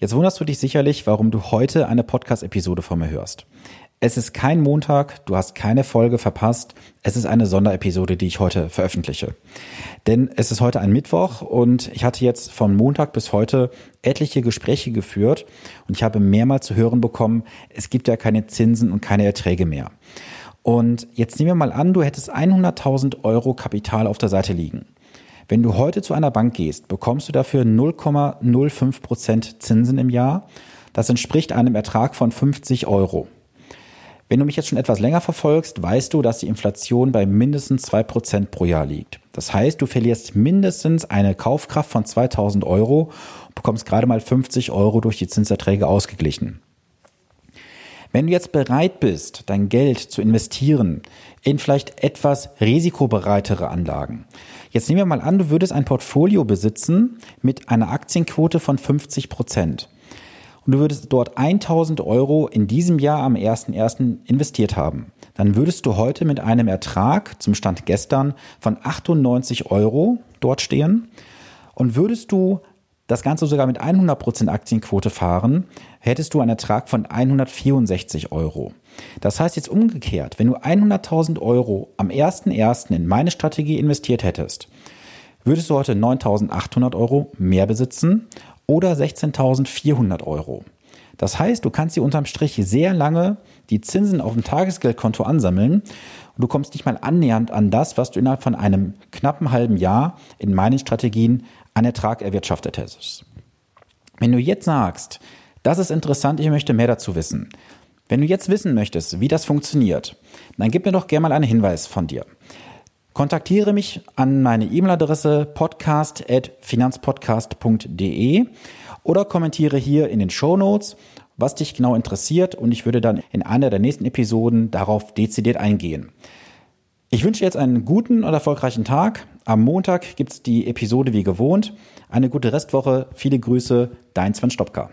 Jetzt wunderst du dich sicherlich, warum du heute eine Podcast-Episode von mir hörst. Es ist kein Montag, du hast keine Folge verpasst. Es ist eine Sonderepisode, die ich heute veröffentliche. Denn es ist heute ein Mittwoch und ich hatte jetzt von Montag bis heute etliche Gespräche geführt und ich habe mehrmals zu hören bekommen, es gibt ja keine Zinsen und keine Erträge mehr. Und jetzt nehmen wir mal an, du hättest 100.000 Euro Kapital auf der Seite liegen. Wenn du heute zu einer Bank gehst, bekommst du dafür 0,05 Prozent Zinsen im Jahr. Das entspricht einem Ertrag von 50 Euro. Wenn du mich jetzt schon etwas länger verfolgst, weißt du, dass die Inflation bei mindestens zwei Prozent pro Jahr liegt. Das heißt, du verlierst mindestens eine Kaufkraft von 2000 Euro und bekommst gerade mal 50 Euro durch die Zinserträge ausgeglichen. Wenn du jetzt bereit bist, dein Geld zu investieren in vielleicht etwas risikobereitere Anlagen, Jetzt nehmen wir mal an, du würdest ein Portfolio besitzen mit einer Aktienquote von 50 Prozent. Und du würdest dort 1000 Euro in diesem Jahr am 1.1. investiert haben. Dann würdest du heute mit einem Ertrag zum Stand gestern von 98 Euro dort stehen. Und würdest du das Ganze sogar mit 100% Aktienquote fahren, hättest du einen Ertrag von 164 Euro. Das heißt jetzt umgekehrt, wenn du 100.000 Euro am 1.1. in meine Strategie investiert hättest, würdest du heute 9.800 Euro mehr besitzen oder 16.400 Euro. Das heißt, du kannst dir unterm Strich sehr lange die Zinsen auf dem Tagesgeldkonto ansammeln und du kommst nicht mal annähernd an das, was du innerhalb von einem knappen halben Jahr in meinen Strategien an Ertrag erwirtschaftet hättest. Wenn du jetzt sagst, das ist interessant, ich möchte mehr dazu wissen. Wenn du jetzt wissen möchtest, wie das funktioniert, dann gib mir doch gerne mal einen Hinweis von dir. Kontaktiere mich an meine E-Mail-Adresse podcast.finanzpodcast.de oder kommentiere hier in den Show Notes, was dich genau interessiert und ich würde dann in einer der nächsten Episoden darauf dezidiert eingehen. Ich wünsche jetzt einen guten und erfolgreichen Tag. Am Montag gibt's die Episode wie gewohnt. Eine gute Restwoche. Viele Grüße, dein Sven Stopka.